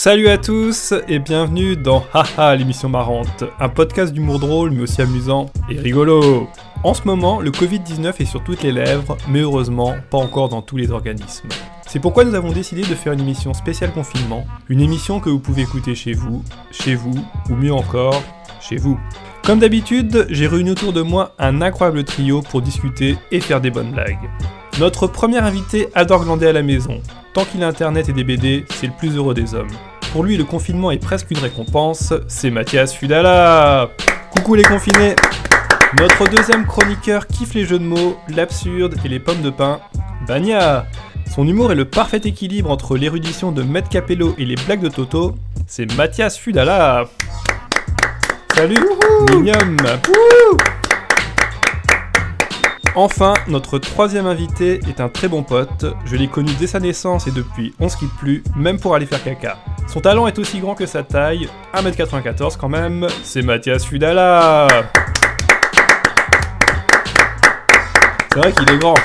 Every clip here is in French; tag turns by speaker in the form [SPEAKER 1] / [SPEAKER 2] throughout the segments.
[SPEAKER 1] Salut à tous et bienvenue dans Haha l'émission marrante, un podcast d'humour drôle mais aussi amusant et rigolo. En ce moment, le Covid-19 est sur toutes les lèvres, mais heureusement pas encore dans tous les organismes. C'est pourquoi nous avons décidé de faire une émission spéciale confinement, une émission que vous pouvez écouter chez vous, chez vous, ou mieux encore, chez vous. Comme d'habitude, j'ai réuni autour de moi un incroyable trio pour discuter et faire des bonnes blagues. Notre premier invité adore glander à la maison. Tant qu'il a internet et des BD, c'est le plus heureux des hommes. Pour lui, le confinement est presque une récompense, c'est Mathias Fudala. Coucou les confinés. Notre deuxième chroniqueur kiffe les jeux de mots, l'absurde et les pommes de pain, Bania. Son humour est le parfait équilibre entre l'érudition de Maître Capello et les blagues de Toto, c'est Mathias Fudala. Salut Mignum Enfin, notre troisième invité est un très bon pote. Je l'ai connu dès sa naissance et depuis on se quitte plus, même pour aller faire caca. Son talent est aussi grand que sa taille, 1m94 quand même, c'est Mathias Fudala. C'est vrai qu'il est grand.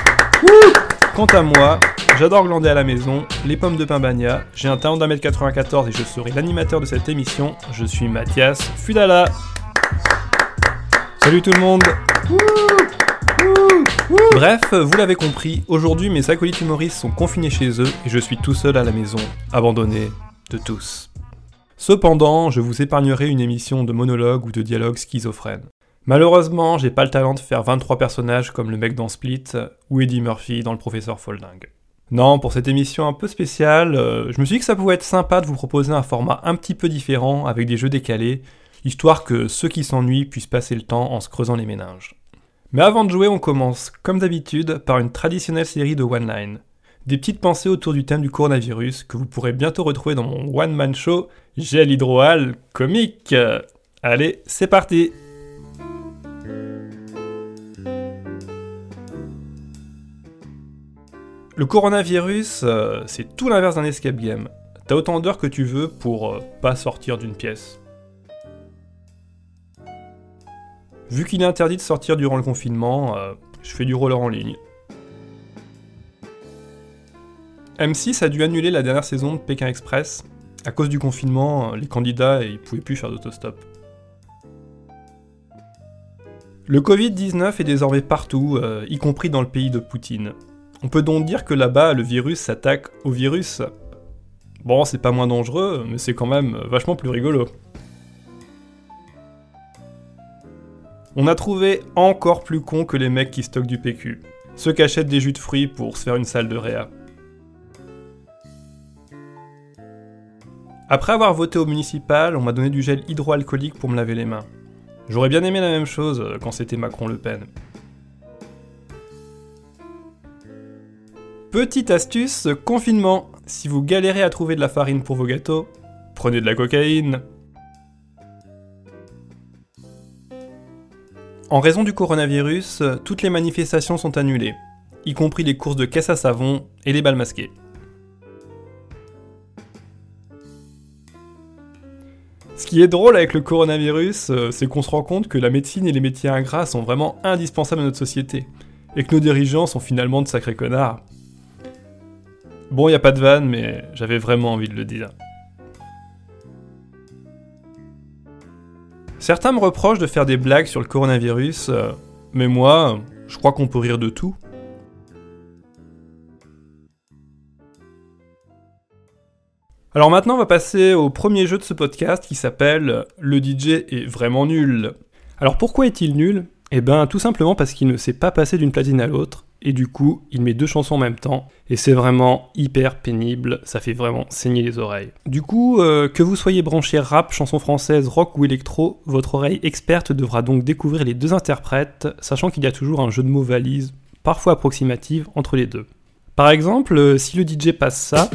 [SPEAKER 1] Quant à moi, j'adore glander à la maison, les pommes de pain bagna, j'ai un talent d'un mètre 94 et je serai l'animateur de cette émission, je suis Mathias Fudala. Salut tout le monde. Bref, vous l'avez compris, aujourd'hui mes acolytes humoristes sont confinés chez eux et je suis tout seul à la maison, abandonné de tous. Cependant, je vous épargnerai une émission de monologue ou de dialogue schizophrène. Malheureusement, j'ai pas le talent de faire 23 personnages comme le mec dans Split ou Eddie Murphy dans le professeur Folding. Non, pour cette émission un peu spéciale, euh, je me suis dit que ça pouvait être sympa de vous proposer un format un petit peu différent avec des jeux décalés, histoire que ceux qui s'ennuient puissent passer le temps en se creusant les méninges. Mais avant de jouer, on commence, comme d'habitude, par une traditionnelle série de one-line. Des petites pensées autour du thème du coronavirus que vous pourrez bientôt retrouver dans mon one-man show Gel Hydroal comique. Allez, c'est parti Le coronavirus, euh, c'est tout l'inverse d'un escape game. T'as autant d'heures que tu veux pour euh, pas sortir d'une pièce. Vu qu'il est interdit de sortir durant le confinement, euh, je fais du roller en ligne. M6 a dû annuler la dernière saison de Pékin Express. À cause du confinement, les candidats ils pouvaient plus faire d'autostop. Le Covid-19 est désormais partout, euh, y compris dans le pays de Poutine. On peut donc dire que là-bas, le virus s'attaque au virus. Bon, c'est pas moins dangereux, mais c'est quand même vachement plus rigolo. On a trouvé encore plus con que les mecs qui stockent du PQ. Ceux qui achètent des jus de fruits pour se faire une salle de réa. Après avoir voté au municipal, on m'a donné du gel hydroalcoolique pour me laver les mains. J'aurais bien aimé la même chose euh, quand c'était Macron-Le Pen. Petite astuce, confinement. Si vous galérez à trouver de la farine pour vos gâteaux, prenez de la cocaïne. En raison du coronavirus, toutes les manifestations sont annulées, y compris les courses de caisse à savon et les balles masquées. Ce qui est drôle avec le coronavirus, euh, c'est qu'on se rend compte que la médecine et les métiers ingrats sont vraiment indispensables à notre société, et que nos dirigeants sont finalement de sacrés connards. Bon, y a pas de vanne, mais j'avais vraiment envie de le dire. Certains me reprochent de faire des blagues sur le coronavirus, euh, mais moi, je crois qu'on peut rire de tout. Alors maintenant, on va passer au premier jeu de ce podcast qui s'appelle Le DJ est vraiment nul. Alors pourquoi est-il nul? Eh ben tout simplement parce qu'il ne s'est pas passé d'une platine à l'autre, et du coup, il met deux chansons en même temps, et c'est vraiment hyper pénible, ça fait vraiment saigner les oreilles. Du coup, euh, que vous soyez branché rap, chanson française, rock ou électro, votre oreille experte devra donc découvrir les deux interprètes, sachant qu'il y a toujours un jeu de mots valise, parfois approximative, entre les deux. Par exemple, euh, si le DJ passe ça...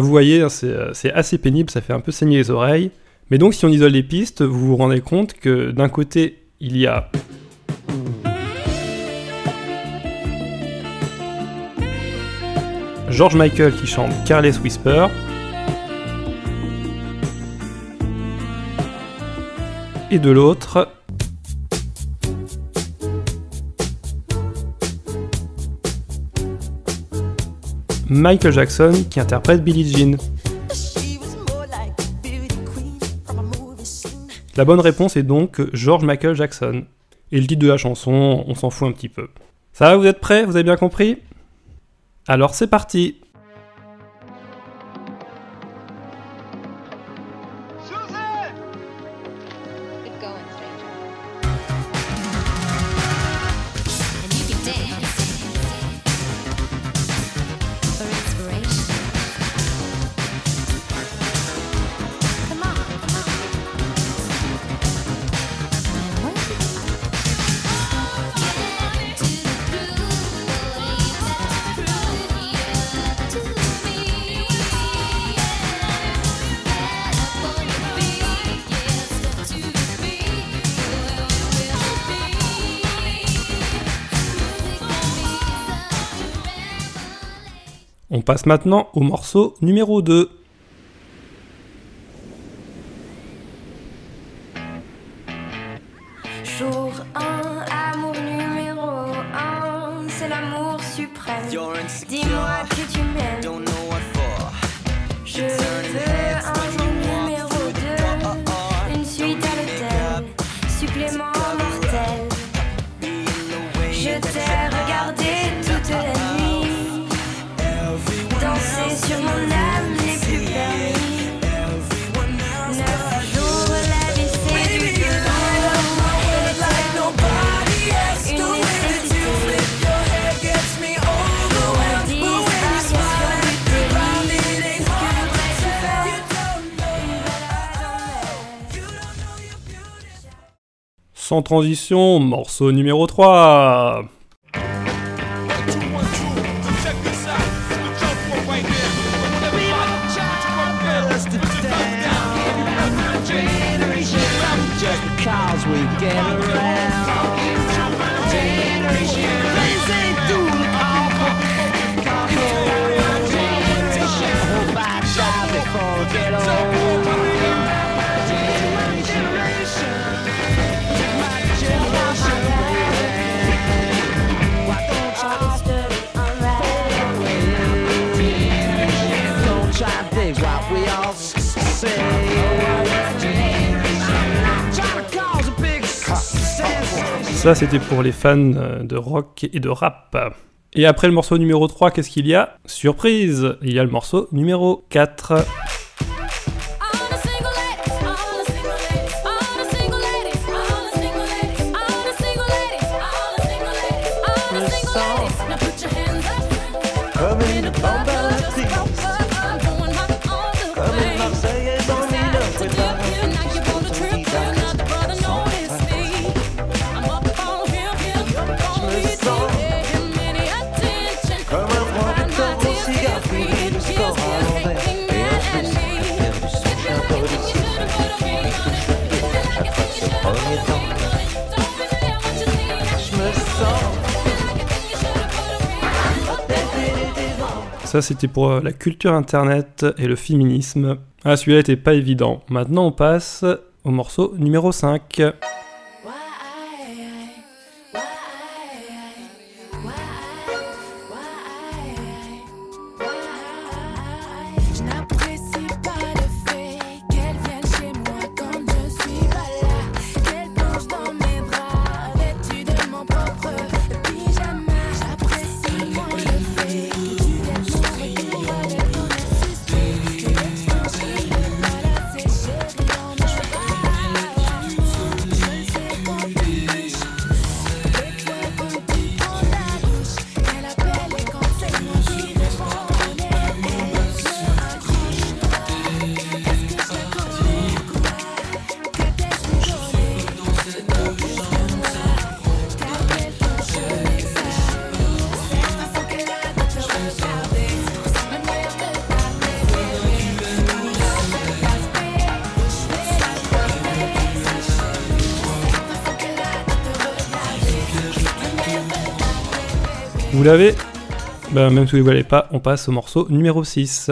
[SPEAKER 1] Vous voyez, hein, euh, c'est assez pénible, ça fait un peu saigner les oreilles. Mais donc, si on isole les pistes, vous vous rendez compte que d'un côté, il y a. George Michael qui chante Careless Whisper. Et de l'autre, Michael Jackson qui interprète Billie Jean. La bonne réponse est donc George Michael Jackson. Et le titre de la chanson, on s'en fout un petit peu. Ça va, vous êtes prêts? Vous avez bien compris? Alors c'est parti
[SPEAKER 2] On
[SPEAKER 1] passe maintenant au morceau numéro 2. Sans transition, morceau numéro 3 Ça, c'était pour les fans euh, de rock et de rap. Et après le morceau numéro 3, qu'est-ce qu'il y a? Surprise Il y a le morceau numéro 4. Ça, c'était pour euh, la culture internet et le féminisme. Ah, celui-là était pas évident. Maintenant, on passe au morceau numéro 5. Vous l'avez Ben même si vous ne l'avez pas, on passe au morceau numéro 6.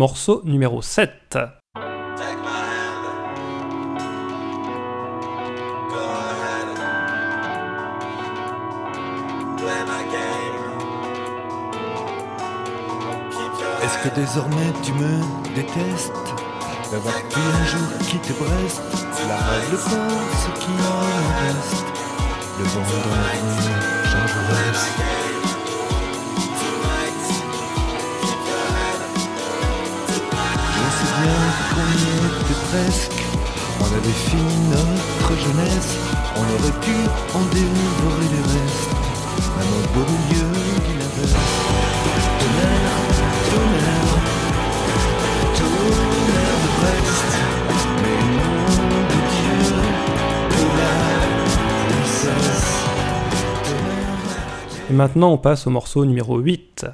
[SPEAKER 1] Morceau numéro 7.
[SPEAKER 3] Est-ce que désormais tu me détestes D'avoir pu un jour quitter Brest La règle pour ce qui en reste? Le vent dans l'avenir change On avait fini notre jeunesse On aurait pu en dévorer les restes. Même au beau milieu du label Tonnerre, tonnerre Tonnerre de Brest Mais nom de Dieu De la
[SPEAKER 1] Et maintenant on passe au morceau numéro 8.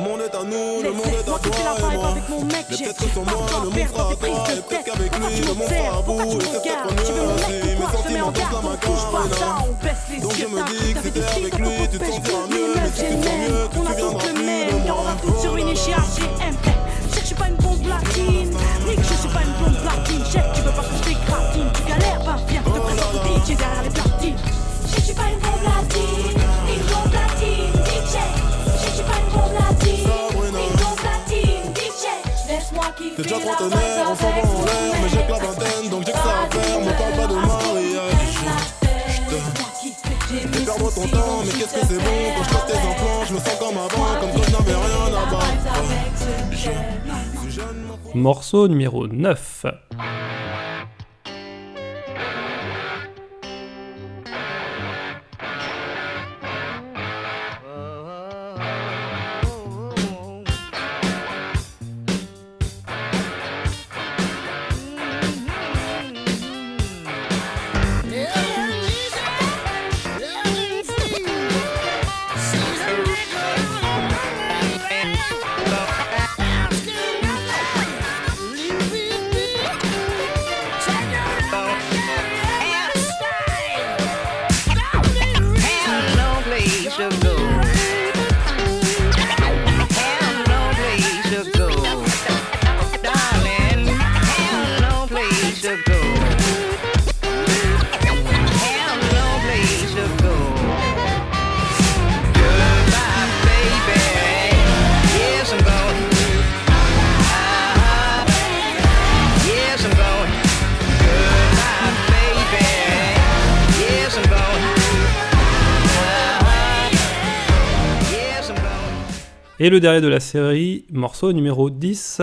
[SPEAKER 4] Monde est à nous, le monde est à toi et moi.
[SPEAKER 5] avec mon mec,
[SPEAKER 4] Les que sans moi, le monde sera à
[SPEAKER 5] tes
[SPEAKER 4] toi. Et peut-être qu'avec
[SPEAKER 5] Pourquoi
[SPEAKER 4] lui,
[SPEAKER 5] tu
[SPEAKER 4] le monde sera à
[SPEAKER 5] Pourquoi
[SPEAKER 4] bout.
[SPEAKER 5] tu
[SPEAKER 4] Et c'est peut-être
[SPEAKER 5] regardes
[SPEAKER 4] qu'on
[SPEAKER 5] Tu veux mon mec
[SPEAKER 4] nuance. Et
[SPEAKER 5] ou
[SPEAKER 4] mes sentiments
[SPEAKER 5] garde
[SPEAKER 4] la macarena.
[SPEAKER 5] on baisse les
[SPEAKER 4] Donc je
[SPEAKER 5] yeux
[SPEAKER 4] me dis que
[SPEAKER 5] t'avais
[SPEAKER 4] c'était
[SPEAKER 5] des
[SPEAKER 4] avec lui,
[SPEAKER 5] dans
[SPEAKER 4] tu te sentiras mieux, mais si tu te sens
[SPEAKER 5] même
[SPEAKER 4] mieux, tu
[SPEAKER 5] le
[SPEAKER 4] plus
[SPEAKER 5] même.
[SPEAKER 4] de
[SPEAKER 5] Et on va toutes se ruiner chez HGM Sais que je suis pas une bombe platine. Nick je suis pas une blonde platine. Chef tu veux pas que je t'écratine Tu galères, bah viens te présente au DJ derrière les platines.
[SPEAKER 2] Je suis pas une bombe latine,
[SPEAKER 4] T'es déjà trentenaire, on s'en va en l'air, mais j'ai que la vingtaine, donc j'ai que ça à faire. Me parle pas de mariage. J'ai perdre ton temps, mais qu'est-ce que c'est bon quand je tes implants, je me sens comme avant, comme quand je n'avais rien à battre.
[SPEAKER 1] Morceau numéro 9. Et le dernier de la série, morceau numéro 10.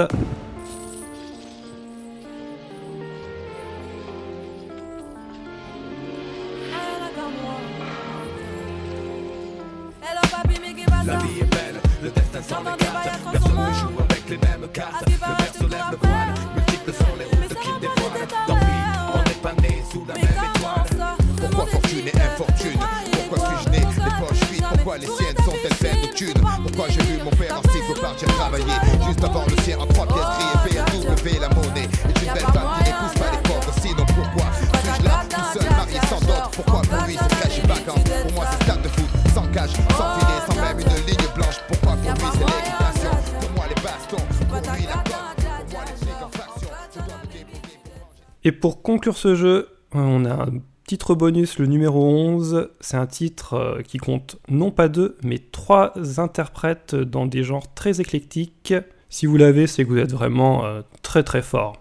[SPEAKER 6] Pourquoi j'ai vu mon père en cycle partir travailler? Juste avant le sien en trois pièces et BMW la monnaie Et une belle femme qui n'épouse pas les pauvres Sinon pourquoi suis-je là? Tout seul marié sans dot Pourquoi pour lui c'est cash et vacances Pour moi c'est stade de foot sans cage, sans filet, sans même une ligne blanche. Pourquoi pour lui c'est l'équitation Pour moi les bastons, pour lui la coque Pour moi les flics en faction Je dois me débrouiller pour manger
[SPEAKER 1] Et pour conclure ce jeu, on a un Titre bonus, le numéro 11, c'est un titre euh, qui compte non pas deux, mais trois interprètes dans des genres très éclectiques. Si vous l'avez, c'est que vous êtes vraiment euh, très très fort.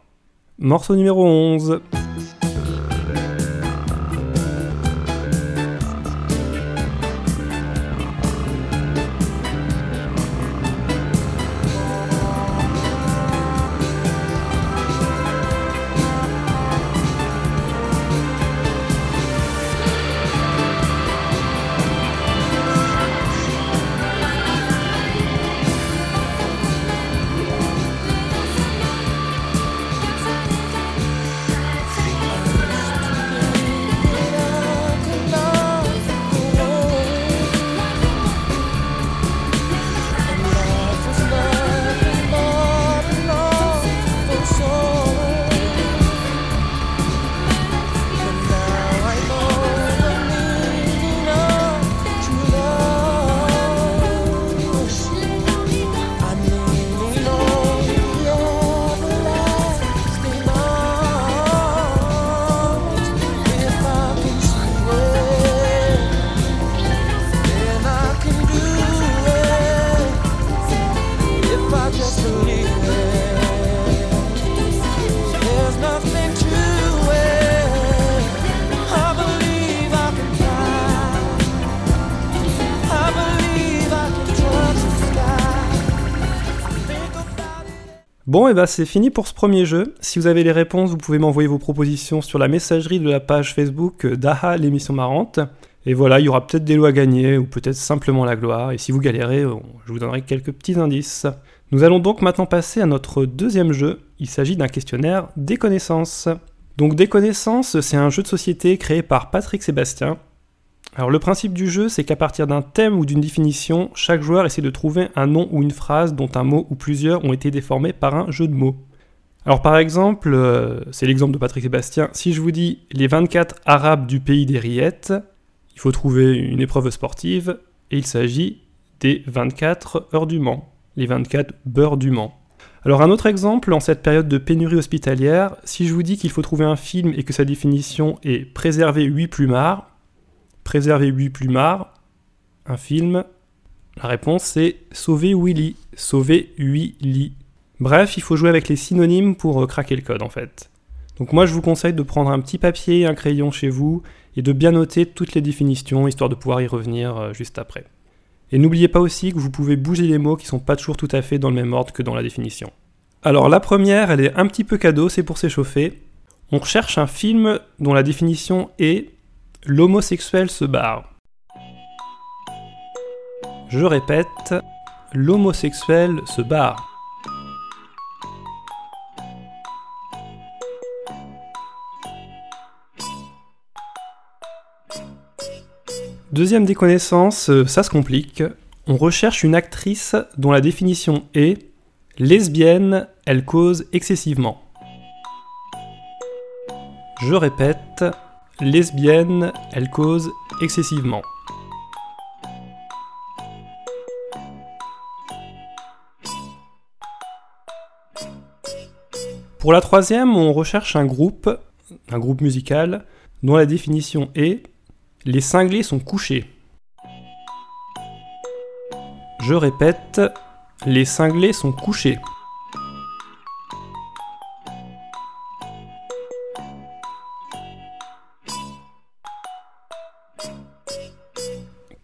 [SPEAKER 1] Morceau numéro 11. Bon, et bah c'est fini pour ce premier jeu. Si vous avez les réponses, vous pouvez m'envoyer vos propositions sur la messagerie de la page Facebook d'AHA, l'émission marrante. Et voilà, il y aura peut-être des lois à gagner, ou peut-être simplement la gloire. Et si vous galérez, je vous donnerai quelques petits indices. Nous allons donc maintenant passer à notre deuxième jeu. Il s'agit d'un questionnaire des connaissances. Donc des connaissances, c'est un jeu de société créé par Patrick Sébastien. Alors le principe du jeu, c'est qu'à partir d'un thème ou d'une définition, chaque joueur essaie de trouver un nom ou une phrase dont un mot ou plusieurs ont été déformés par un jeu de mots. Alors par exemple, euh, c'est l'exemple de Patrick Sébastien, si je vous dis les 24 Arabes du pays des rillettes, il faut trouver une épreuve sportive et il s'agit des 24 heures du Mans, les 24 beurres du Mans. Alors un autre exemple, en cette période de pénurie hospitalière, si je vous dis qu'il faut trouver un film et que sa définition est préserver 8 plumards, préserver 8 plumards, un film, la réponse c'est sauver Willy, sauver 8 lits. Bref, il faut jouer avec les synonymes pour euh, craquer le code en fait. Donc moi je vous conseille de prendre un petit papier et un crayon chez vous et de bien noter toutes les définitions histoire de pouvoir y revenir euh, juste après. Et n'oubliez pas aussi que vous pouvez bouger les mots qui sont pas toujours tout à fait dans le même ordre que dans la définition. Alors la première, elle est un petit peu cadeau, c'est pour s'échauffer. On recherche un film dont la définition est L'homosexuel se barre. Je répète, l'homosexuel se barre. Deuxième déconnaissance, euh, ça se complique. On recherche une actrice dont la définition est lesbienne, elle cause excessivement. Je répète, lesbienne, elle cause excessivement. Pour la troisième, on recherche un groupe, un groupe musical, dont la définition est Les cinglés sont couchés. Je répète, les cinglés sont couchés.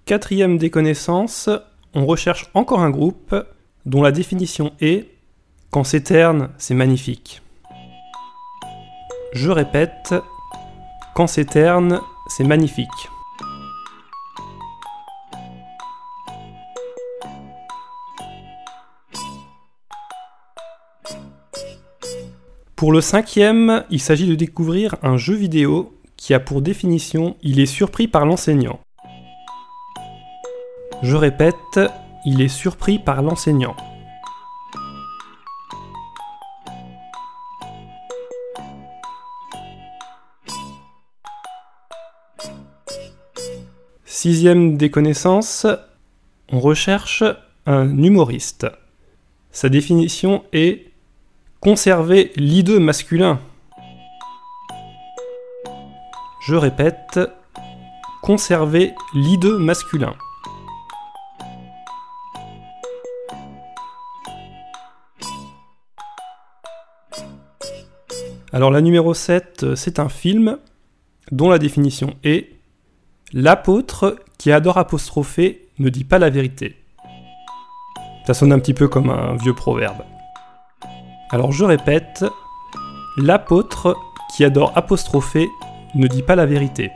[SPEAKER 1] Quatrième déconnaissance, on recherche encore un groupe dont la définition est Quand c'est terne, c'est magnifique. Je répète, Quand c'est terne, c'est magnifique. Pour le cinquième, il s'agit de découvrir un jeu vidéo qui a pour définition il est surpris par l'enseignant. Je répète, il est surpris par l'enseignant. Sixième déconnaissance, on recherche un humoriste. Sa définition est conserver l'hideux masculin. Je répète, conserver l'hideux masculin. Alors la numéro 7, euh, c'est un film dont la définition est L'apôtre qui adore apostropher ne dit pas la vérité. Ça sonne un petit peu comme un vieux proverbe. Alors je répète, l'apôtre qui adore apostropher ne dit pas la vérité.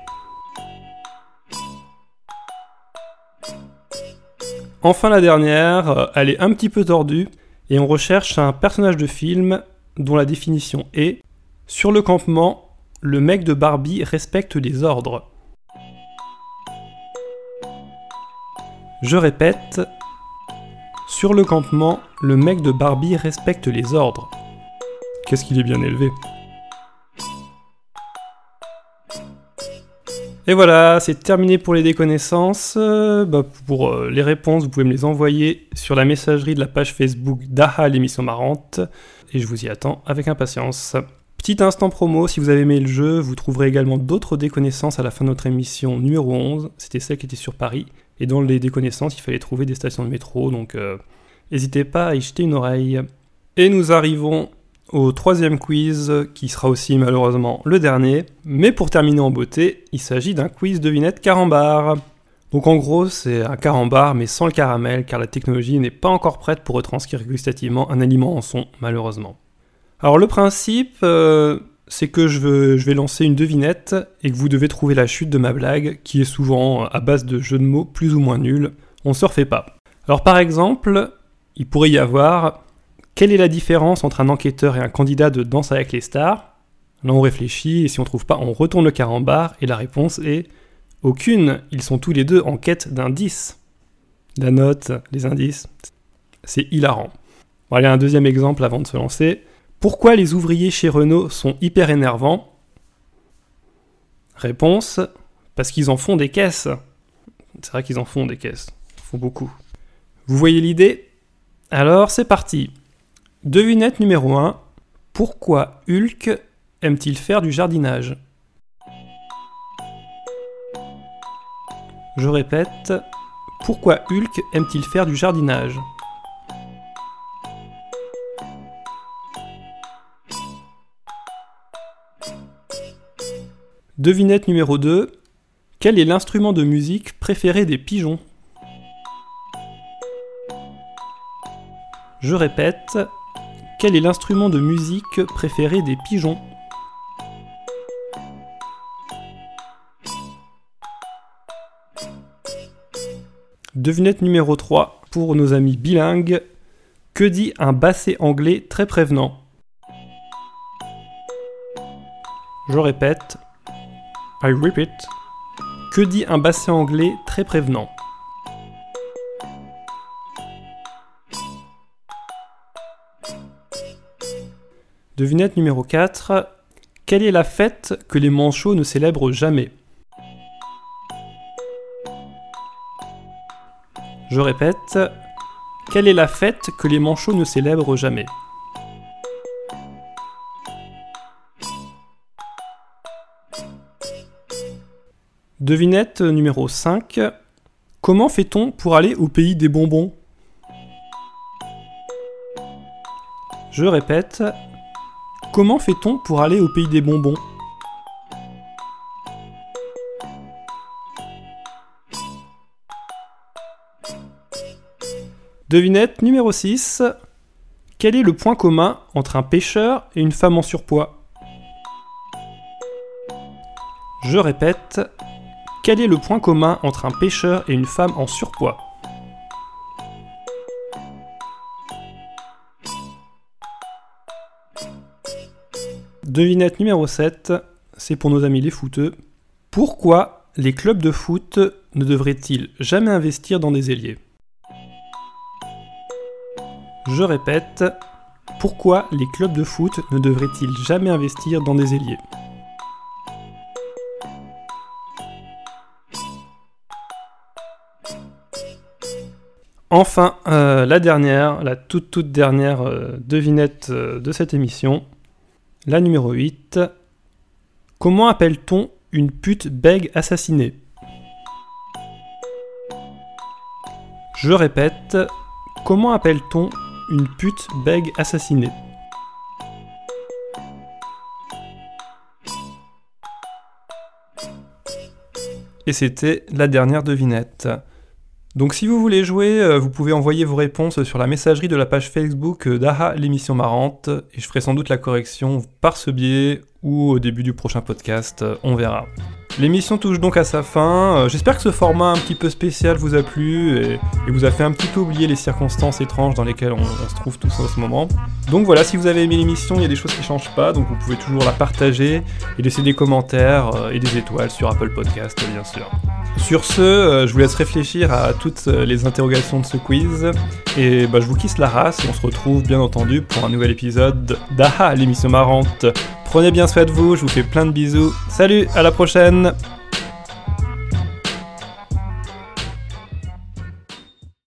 [SPEAKER 1] Enfin la dernière, euh, elle est un petit peu tordue et on recherche un personnage de film dont la définition est Sur le campement, le mec de Barbie respecte les ordres. Je répète, sur le campement, le mec de Barbie respecte les ordres. Qu'est-ce qu'il est bien élevé. Et voilà, c'est terminé pour les déconnaissances. Euh, bah, pour euh, les réponses, vous pouvez me les envoyer sur la messagerie de la page Facebook d'Aha l'émission marrante. Et je vous y attends avec impatience. Petit instant promo, si vous avez aimé le jeu, vous trouverez également d'autres déconnaissances à la fin de notre émission numéro 11. C'était celle qui était sur Paris. Et dans les déconnaissances, il fallait trouver des stations de métro, donc euh, n'hésitez pas à y jeter une oreille. Et nous arrivons au troisième quiz, qui sera aussi malheureusement le dernier. Mais pour terminer en beauté, il s'agit d'un quiz devinette carambar. Donc en gros, c'est un carambar, mais sans le caramel, car la technologie n'est pas encore prête pour retranscrire gustativement un aliment en son, malheureusement. Alors le principe, euh, c'est que je, vais lancer une devinette et que vous devez trouver la chute de ma blague, qui est souvent à base de jeux de mots plus ou moins nuls. On se refait pas. Alors par exemple, il pourrait y avoir quelle est la différence entre un enquêteur et un candidat de Danse avec les stars? Là on réfléchit et si on trouve pas, on retourne le carambar et la réponse est aucune. Ils sont tous les deux en quête d'indices. La note, les indices, c'est hilarant. Bon, allez, un deuxième exemple avant de se lancer. Pourquoi les ouvriers chez Renault sont hyper énervants? Réponse parce qu'ils en font des caisses. C'est vrai qu'ils en font des caisses. Ils font beaucoup. Vous voyez l'idée? Alors c'est parti. Devinette numéro 1. Pourquoi Hulk aime-t-il faire du jardinage? Je répète. Pourquoi Hulk aime-t-il faire du jardinage? Devinette numéro 2. Quel est l'instrument de musique préféré des pigeons? Je répète. Quel est l'instrument de musique préféré des pigeons? Devinette numéro 3 pour nos amis bilingues. Que dit un basset anglais très prévenant? Je répète. I repeat. Que dit un basset anglais très prévenant? Devinette numéro 4. Quelle est la fête que les manchots ne célèbrent jamais? Je répète. Quelle est la fête que les manchots ne célèbrent jamais? Devinette numéro 5. Comment fait-on pour aller au pays des bonbons? Je répète. Comment fait-on pour aller au pays des bonbons? Devinette numéro 6. Quel est le point commun entre un pêcheur et une femme en surpoids? Je répète. Quel est le point commun entre un pêcheur et une femme en surpoids? Devinette numéro 7, c'est pour nos amis les footeux. Pourquoi les clubs de foot ne devraient-ils jamais investir dans des ailiers? Je répète, pourquoi les clubs de foot ne devraient-ils jamais investir dans des ailiers? Enfin, euh, la dernière, la toute toute dernière euh, devinette euh, de cette émission, la numéro 8. Comment appelle-t-on une pute bègue assassinée? Je répète, comment appelle-t-on une pute bègue assassinée? Et c'était la dernière devinette. Donc si vous voulez jouer, euh, vous pouvez envoyer vos réponses sur la messagerie de la page Facebook euh, d'AHA l'émission marrante, et je ferai sans doute la correction par ce biais ou au début du prochain podcast, euh, on verra. L'émission touche donc à sa fin, Euh, j'espère que ce format un petit peu spécial vous a plu et, vous a fait un petit peu oublier les circonstances étranges dans lesquelles on, se trouve tous en ce moment. Donc voilà, si vous avez aimé l'émission, il y a des choses qui changent pas, donc vous pouvez toujours la partager et laisser des commentaires euh, et des étoiles sur Apple Podcast bien sûr. Sur ce, euh, je vous laisse réfléchir à toutes les interrogations de ce quiz. Et bah, je vous kiss la race et on se retrouve bien entendu pour un nouvel épisode d'AHA, l'émission marrante. Prenez bien soin de vous, je vous fais plein de bisous. Salut, à la prochaine